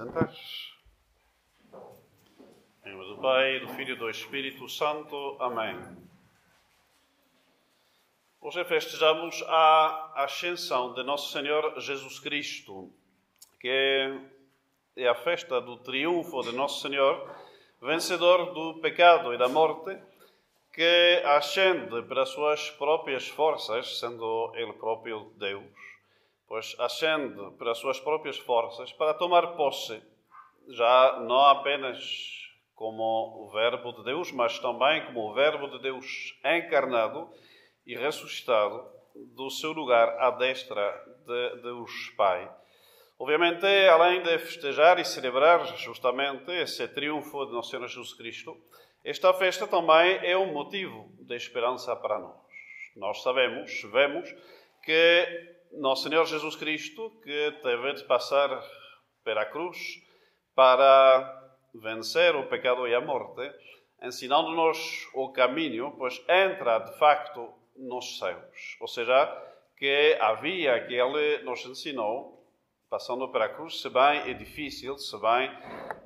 sentar. Em nome do Pai, do Filho e do Espírito Santo. Amém. Hoje festejamos a ascensão de Nosso Senhor Jesus Cristo, que é a festa do triunfo de Nosso Senhor, vencedor do pecado e da morte, que ascende pelas suas próprias forças, sendo Ele próprio Deus, pois ascende pelas suas próprias forças para tomar posse, já não apenas como o Verbo de Deus, mas também como o Verbo de Deus encarnado e ressuscitado do seu lugar à destra de Deus Pai. Obviamente, além de festejar e celebrar justamente esse triunfo de Nosso Senhor Jesus Cristo, esta festa também é um motivo de esperança para nós. Nós sabemos, vemos, que Nosso Senhor Jesus Cristo, que teve de passar pela cruz para vencer o pecado e a morte, ensinando-nos o caminho, pois entra de facto nos céus. Ou seja, que a via que ele nos ensinou, passando pela cruz, se bem é difícil, se bem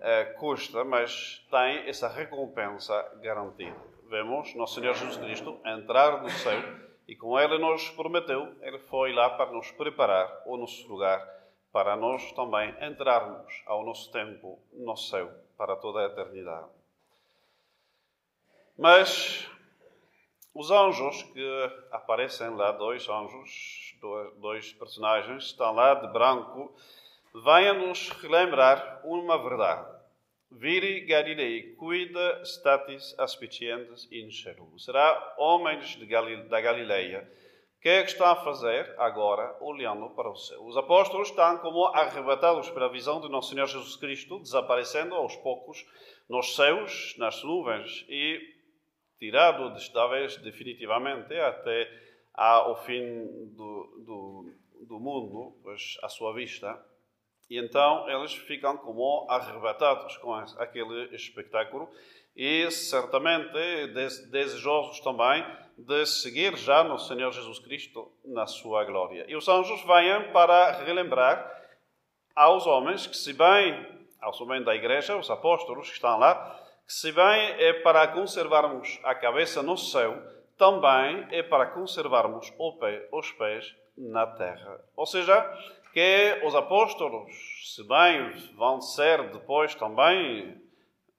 eh, custa, mas tem essa recompensa garantida. Vemos Nosso Senhor Jesus Cristo entrar no céu e com ele nos prometeu, ele foi lá para nos preparar o nosso lugar, para nós também entrarmos ao nosso tempo no céu para toda a eternidade. Mas os anjos que aparecem lá, dois anjos, dois personagens, estão lá de branco, vêm-nos relembrar uma verdade. Viri Galilei, cuida statis aspicientes in celum. Será homens da Galileia. O que é que estão a fazer agora, olhando para o céu? Os apóstolos estão como arrebatados pela visão de Nosso Senhor Jesus Cristo, desaparecendo aos poucos nos céus, nas nuvens, e tirado, talvez definitivamente, até ao fim do, do, do mundo, pois à sua vista. E então eles ficam como arrebatados com aquele espetáculo e certamente desejosos também de seguir já no Senhor Jesus Cristo na sua glória. E os anjos vêm para relembrar aos homens que, se bem, aos homens da igreja, os apóstolos que estão lá, que se bem é para conservarmos a cabeça no céu, também é para conservarmos os pés na terra. Ou seja, que os apóstolos, se bem vão ser depois também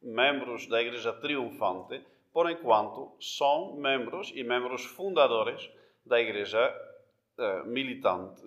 membros da Igreja Triunfante, por enquanto são membros e membros fundadores da Igreja uh, militante.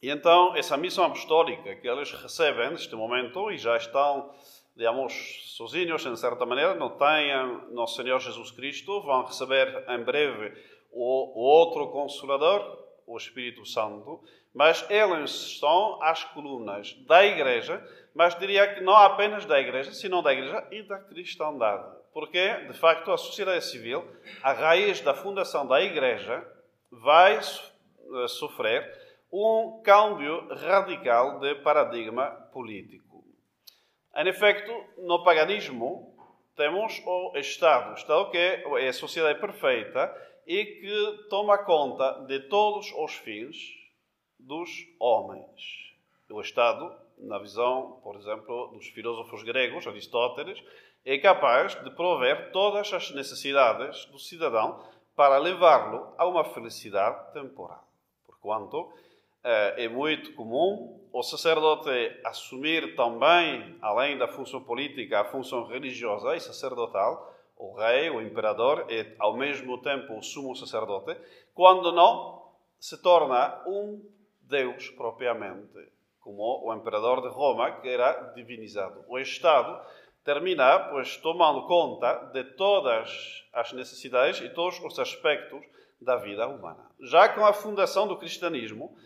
E então, essa missão apostólica que eles recebem neste momento e já estão, digamos, sozinhos em certa maneira, não têm nosso Senhor Jesus Cristo, vão receber em breve o outro Consolador, o Espírito Santo, mas eles estão às colunas da Igreja, mas diria que não apenas da Igreja, senão da Igreja e da cristandade. Porque, de facto, a sociedade civil, a raiz da fundação da Igreja, vai eh, sofrer um câmbio radical de paradigma político. Em efeito, no paganismo, temos o Estado. O Estado que é a sociedade perfeita e que toma conta de todos os fins dos homens. O Estado, na visão, por exemplo, dos filósofos gregos, Aristóteles, é capaz de prover todas as necessidades do cidadão para levá-lo a uma felicidade temporal. Porquanto eh, é muito comum o sacerdote assumir também, além da função política, a função religiosa e sacerdotal, o rei, o imperador, é ao mesmo tempo o sumo sacerdote, quando não se torna um Deus propriamente, como o imperador de Roma, que era divinizado. O Estado termina, pois, tomando conta de todas as necessidades e todos os aspectos da vida humana. Já com a fundação do cristianismo,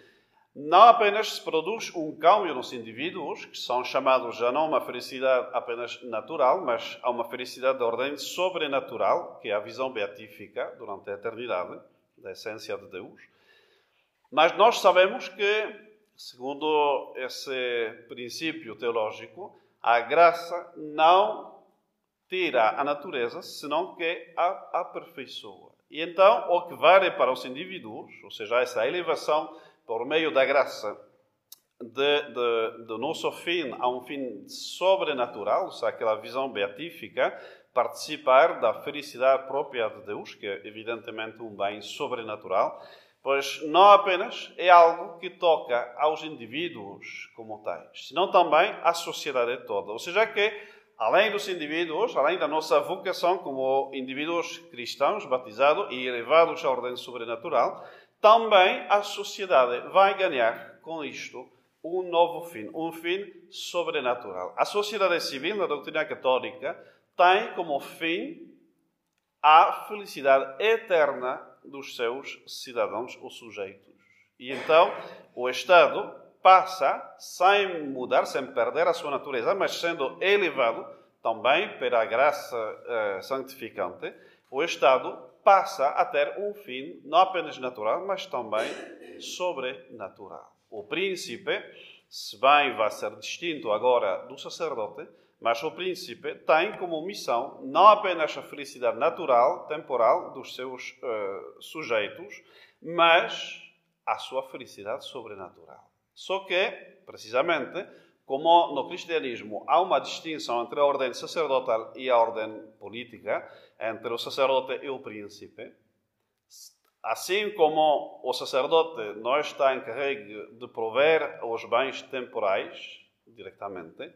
não apenas se produz um câmbio nos indivíduos, que são chamados já não uma felicidade apenas natural, mas a uma felicidade de ordem sobrenatural, que é a visão beatífica durante a eternidade, da essência de Deus. Mas nós sabemos que, segundo esse princípio teológico, a graça não tira a natureza, senão que a aperfeiçoa. E então, o que vale para os indivíduos, ou seja, essa elevação por meio da graça do nosso fim a um fim sobrenatural, ou seja, aquela visão beatífica, participar da felicidade própria de Deus, que é evidentemente um bem sobrenatural, pois não apenas é algo que toca aos indivíduos como tais, senão também à sociedade toda. Ou seja, que além dos indivíduos, além da nossa vocação como indivíduos cristãos batizados e elevados à ordem sobrenatural, também a sociedade vai ganhar com isto um novo fim, um fim sobrenatural. A sociedade civil, na doutrina católica, tem como fim a felicidade eterna dos seus cidadãos ou sujeitos. E então o Estado passa, sem mudar, sem perder a sua natureza, mas sendo elevado também pela graça uh, santificante, o Estado passa a ter um fim não apenas natural, mas também sobrenatural. O príncipe, se bem vai ser distinto agora do sacerdote, mas o príncipe tem como missão não apenas a felicidade natural, temporal dos seus uh, sujeitos, mas a sua felicidade sobrenatural. Só que, precisamente, como no cristianismo há uma distinção entre a ordem sacerdotal e a ordem política, entre o sacerdote e o príncipe, Assim como o sacerdote não está encarregue de prover os bens temporais diretamente,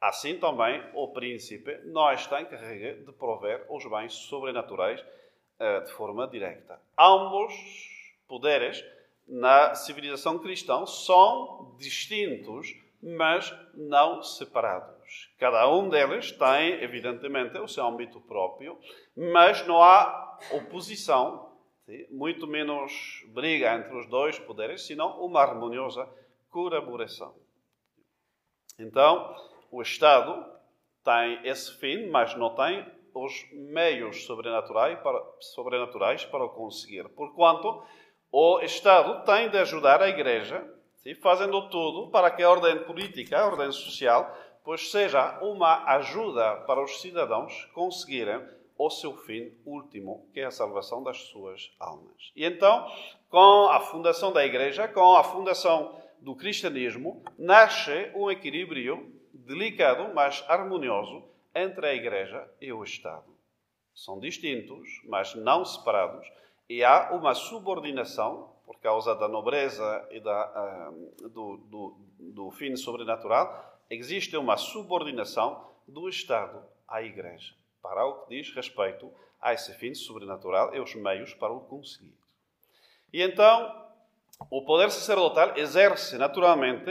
assim também o príncipe não está encarregue de prover os bens sobrenaturais uh, de forma direta. Ambos poderes na civilização cristã são distintos, mas não separados. Cada um deles tem, evidentemente, o seu âmbito próprio, mas não há oposição muito menos briga entre os dois poderes, senão uma harmoniosa colaboração. Então, o Estado tem esse fim, mas não tem os meios sobrenaturais para, sobrenaturais para o conseguir. Porquanto, o Estado tem de ajudar a Igreja, sim, fazendo tudo para que a ordem política, a ordem social, pois seja uma ajuda para os cidadãos conseguirem o seu fim último, que é a salvação das suas almas. E então, com a fundação da Igreja, com a fundação do cristianismo, nasce um equilíbrio delicado, mas harmonioso, entre a Igreja e o Estado. São distintos, mas não separados, e há uma subordinação, por causa da nobreza e da, uh, do, do, do fim sobrenatural, existe uma subordinação do Estado à Igreja para o que diz respeito a esse fim sobrenatural e os meios para o conseguir. E então, o poder sacerdotal exerce naturalmente,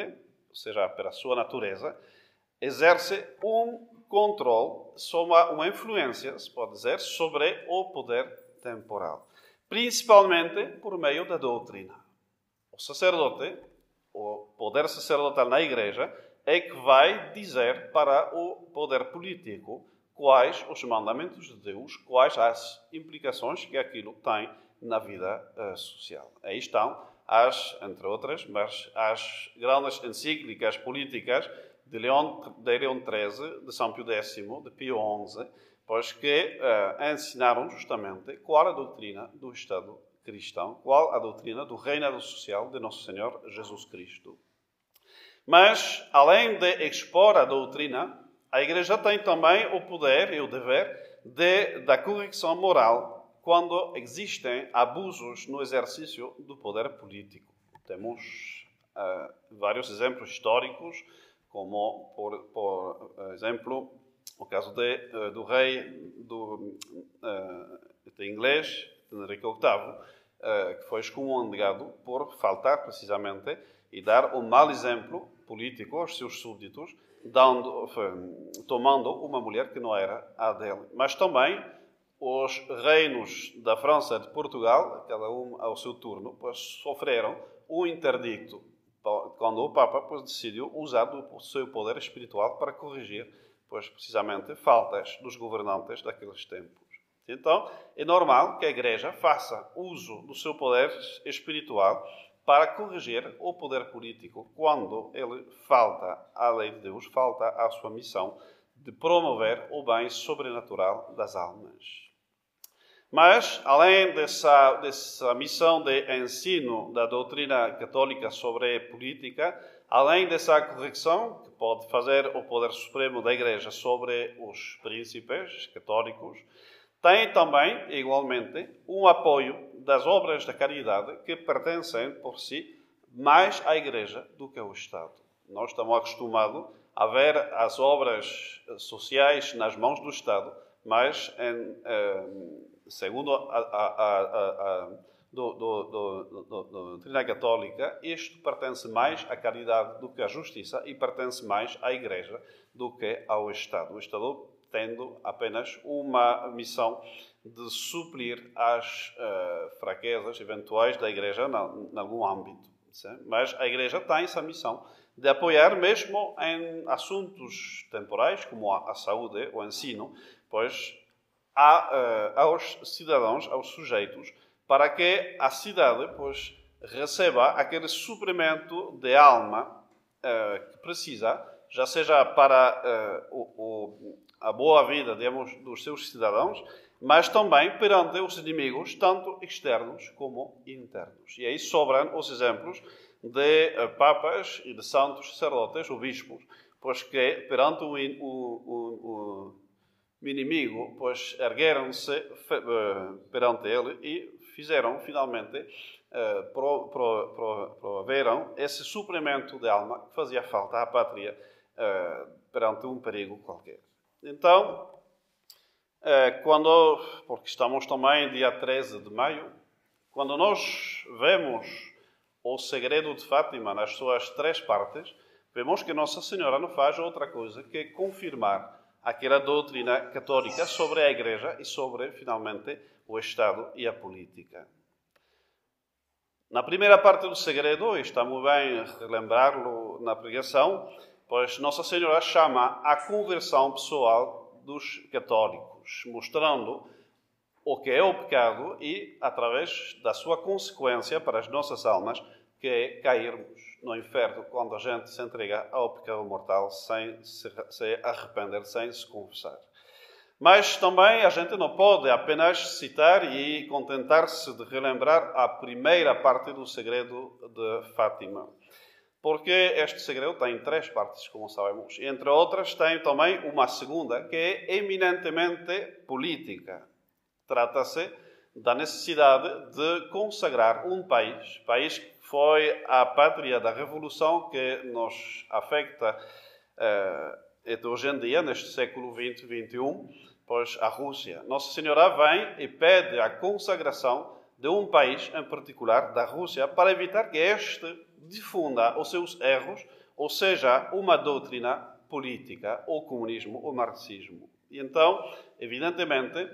ou seja, pela sua natureza, exerce um controle, uma, influência, se pode dizer, sobre o poder temporal. Principalmente por meio da doutrina. O sacerdote, o poder sacerdotal na igreja, é que vai dizer para o poder político quais os mandamentos de Deus, quais as implicações que aquilo tem na vida uh, social. Aí estão as, entre outras, mas as grandes encíclicas políticas de Leão, de Leão XIII, de São Pio X, de Pio XI, pois que uh, ensinaram justamente qual a doutrina do Estado cristão, qual a doutrina do reinado social de Nosso Senhor Jesus Cristo. Mas, além de expor a doutrina, a Igreja tem também o poder e o dever de, da correção moral quando existem abusos no exercício do poder político. Temos uh, vários exemplos históricos, como, por, por exemplo, o caso de, uh, do rei do, uh, de inglês, Henrique VIII, que foi excomungado por faltar precisamente e dar um mau exemplo político aos seus súbditos, dando, tomando uma mulher que não era a dele. Mas também os reinos da França e de Portugal, cada um ao seu turno, pois sofreram um interdito quando o Papa pois, decidiu usar o seu poder espiritual para corrigir, pois precisamente, faltas dos governantes daqueles tempos. Então, é normal que a Igreja faça uso do seu poder espiritual para corrigir o poder político quando ele falta à lei de Deus, falta à sua missão de promover o bem sobrenatural das almas. Mas, além dessa, dessa missão de ensino da doutrina católica sobre política, além dessa correção que pode fazer o Poder Supremo da Igreja sobre os príncipes católicos, tem também, igualmente, um apoio das obras da caridade que pertencem, por si, mais à Igreja do que ao Estado. Nós estamos acostumados a ver as obras sociais nas mãos do Estado, mas, em, eh, segundo a, a, a, do, do, do, doutrina católica, isto pertence mais à caridade do que à justiça e pertence mais à Igreja do que ao Estado. O Estado tendo apenas uma missão de suprir as uh, fraquezas eventuais da Igreja em algum âmbito. Mas a Igreja tem essa missão de apoiar mesmo em assuntos temporais, como a, a saúde, o ensino, pois a, uh, aos cidadãos, aos sujeitos, para que a cidade pois, receba aquele suprimento de alma uh, que precisa, já seja para uh, o, a boa vida digamos, dos seus cidadãos, mas também perante os inimigos, tanto externos como internos. E aí sobram os exemplos de papas e de santos sacerdotes ou bispos, pois que perante o, o, o inimigo, pois ergueram-se uh, perante ele e fizeram finalmente pro, proveram esse suplemento de alma que fazia falta à pátria perante um perigo qualquer. Então, quando, porque estamos também dia 13 de maio, quando nós vemos o segredo de Fátima nas suas três partes, vemos que Nossa Senhora não faz outra coisa que confirmar aquela doutrina católica sobre a Igreja e sobre, finalmente, o Estado e a política. Na primeira parte do segredo, e está muito bem relembrá-lo na pregação, pois Nossa Senhora chama a conversão pessoal dos católicos, mostrando o que é o pecado e, através da sua consequência para as nossas almas, que é cairmos no inferno quando a gente se entrega ao pecado mortal sem se, arrepender, sem se confessar. Mas também a gente não pode apenas citar e contentar-se de relembrar a primeira parte do segredo de Fátima. Porque este segredo tem três partes, como sabemos. Entre outras, tem também uma segunda, que é eminentemente política. Trata-se da necessidade de consagrar um país, país foi a pátria da revolução que nos afeta uh, hoje em dia, neste século XX, XXI, pois a Rússia. Nossa Senhora vem e pede a consagração de um país em particular, da Rússia, para evitar que este difunda os seus erros, ou seja, uma doutrina política, ou comunismo, ou marxismo. E então, evidentemente,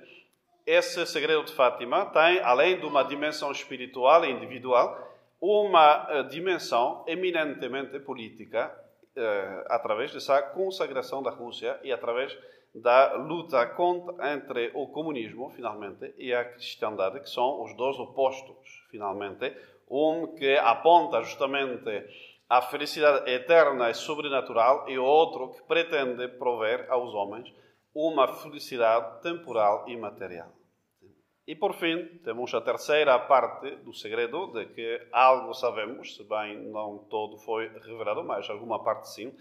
esse segredo de Fátima tem, além de uma dimensão espiritual e individual, uma eh, dimensão eminentemente política, eh, através dessa consagração da Rússia e através da luta contra, entre o comunismo, finalmente, e a cristandade, que são os dois opostos, finalmente. Um que aponta justamente à felicidade eterna e sobrenatural, e o outro que pretende prover aos homens uma felicidade temporal e material. E por fim, temos a terceira parte do segredo, de que algo sabemos, se bem não todo foi revelado, mas alguma parte sim,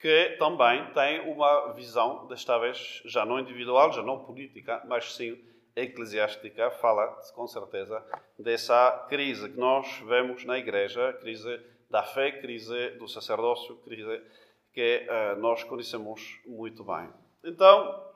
que também tem uma visão, desta vez já não individual, já não política, mas sim eclesiástica, fala com certeza dessa crise que nós vemos na Igreja, crise da fé, crise do sacerdócio, crise que uh, nós conhecemos muito bem. Então,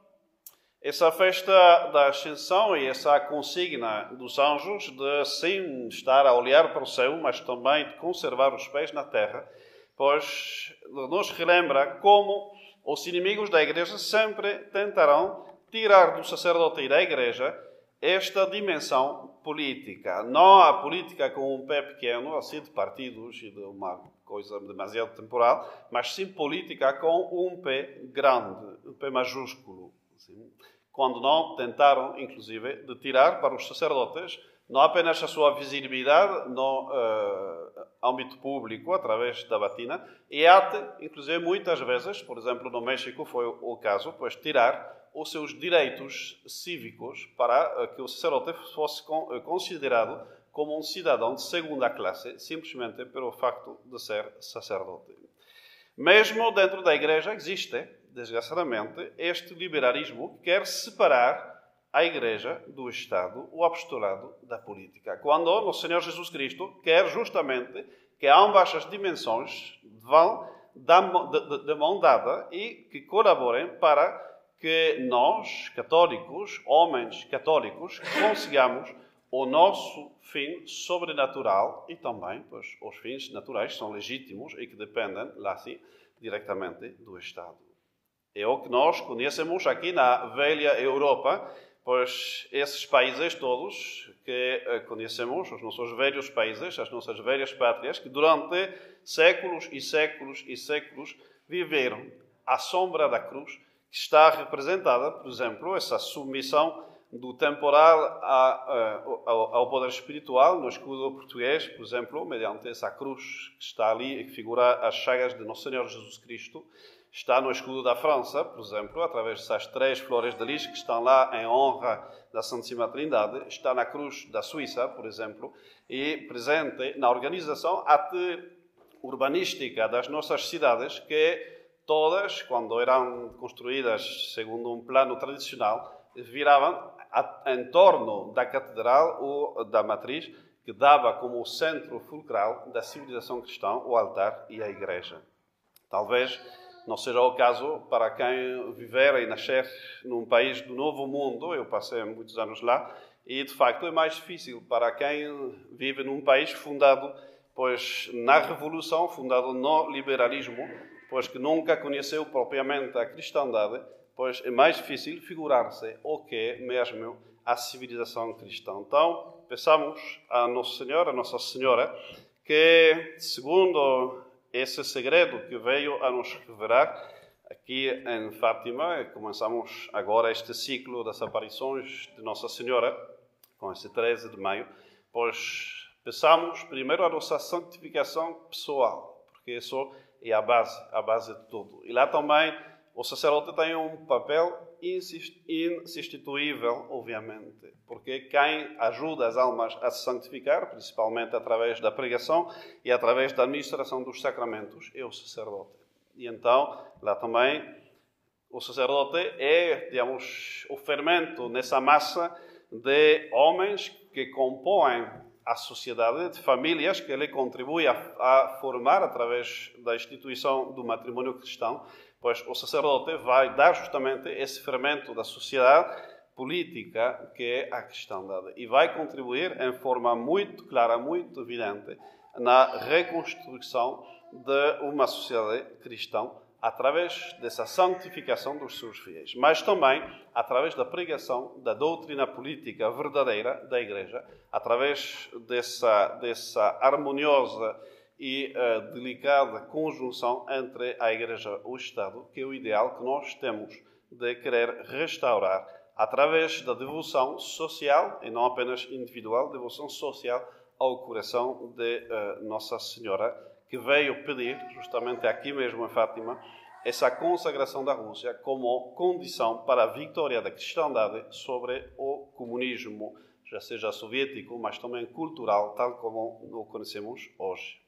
essa festa da Ascensão e essa consigna dos anjos de sim estar a olhar para o céu, mas também de conservar os pés na terra, pois nos relembra como os inimigos da igreja sempre tentarão tirar do sacerdote e da igreja esta dimensão política. Não a política com um pé pequeno, assim de partidos e de uma coisa demasiado temporal, mas sim política com um pé grande, um pé majúsculo. Quando não tentaram, inclusive, de tirar para os sacerdotes não apenas a sua visibilidade no uh, âmbito público, através da batina, e até, inclusive, muitas vezes, por exemplo, no México foi o caso, pois tirar os seus direitos cívicos para que o sacerdote fosse considerado como um cidadão de segunda classe, simplesmente pelo facto de ser sacerdote. Mesmo dentro da igreja existe, desgraçadamente, este liberalismo que quer separar a igreja do Estado, o apostolado da política. Quando o Senhor Jesus Cristo quer justamente que ambas as dimensões vão de mão dada e que colaborem para que nós, católicos, homens católicos, consigamos o nosso fim sobrenatural e também pois, os fins naturais são legítimos e que dependem, lá sim, diretamente do Estado. É o que nós conhecemos aqui na velha Europa, pois esses países todos que eh, conhecemos, os nossos velhos países, as nossas velhas pátrias, que durante séculos e séculos e séculos viveram à sombra da cruz, que está representada, por exemplo, essa submissão do temporal ao, ao, poder espiritual, no escudo português, por exemplo, mediante essa cruz que está ali e que figura as chagas de Nosso Senhor Jesus Cristo, está no escudo da França, por exemplo, através dessas três flores de lis que estão lá em honra da Santíssima Trindade, está na cruz da Suíça, por exemplo, e presente na organização até urbanística das nossas cidades, que todas, quando eram construídas segundo um plano tradicional, viravam em torno da catedral ou da matriz, que dava como centro fulcral da civilização cristã o altar e a igreja. Talvez não seja o caso para quem viver e nascer num país do Novo Mundo, eu passei muitos anos lá, e de facto é mais difícil para quem vive num país fundado pois na revolução, fundado no liberalismo, pois que nunca conheceu propriamente a cristandade, pois é mais difícil figurar-se o que é mesmo a civilização cristã. Então, pensamos a Nosso Senhor, a Nossa Senhora, que, segundo esse segredo que veio a nos revelar aqui em Fátima, começamos agora este ciclo das aparições de Nossa Senhora, com esse 13 de maio, pois pensamos primeiro a nossa santificação pessoal, porque isso é a base, a base de tudo. E lá também o sacerdote tem um papel insubstituível, obviamente, porque quem ajuda as almas a se santificar, principalmente através da pregação e através da administração dos sacramentos, é o sacerdote. E então, lá também, o sacerdote é, digamos, o fermento nessa massa de homens que compõem a sociedade, de famílias que ele contribui a, a formar através da instituição do matrimônio cristão pois o sacerdote vai dar justamente esse fermento da sociedade política que é a cristandade e vai contribuir em forma muito clara, muito evidente na reconstrução de uma sociedade cristã através dessa santificação dos seus fiéis, mas também através da pregação da doutrina política verdadeira da Igreja, através dessa, dessa harmoniosa e a delicada conjunção entre a Igreja e o Estado, que é o ideal que nós temos de querer restaurar através da devoção social, e não apenas individual, devoção social ao coração de uh, Nossa Senhora, que veio pedir, justamente aqui mesmo em Fátima, essa consagração da Rússia como condição para a vitória da cristandade sobre o comunismo, já seja soviético, mas também cultural, tal como o conhecemos hoje.